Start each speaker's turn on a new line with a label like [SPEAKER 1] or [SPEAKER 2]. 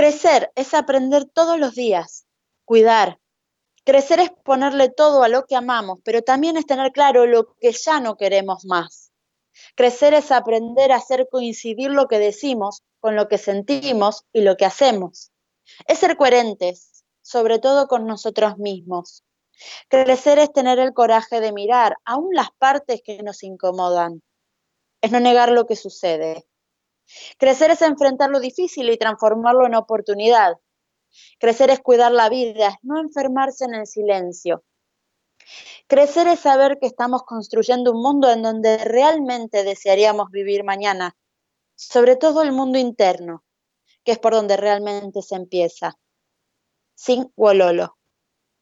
[SPEAKER 1] Crecer es aprender todos los días, cuidar. Crecer es ponerle todo a lo que amamos, pero también es tener claro lo que ya no queremos más. Crecer es aprender a hacer coincidir lo que decimos con lo que sentimos y lo que hacemos. Es ser coherentes, sobre todo con nosotros mismos. Crecer es tener el coraje de mirar aún las partes que nos incomodan. Es no negar lo que sucede, Crecer es enfrentar lo difícil y transformarlo en oportunidad. Crecer es cuidar la vida, no enfermarse en el silencio. Crecer es saber que estamos construyendo un mundo en donde realmente desearíamos vivir mañana, sobre todo el mundo interno, que es por donde realmente se empieza. Sin Wololo.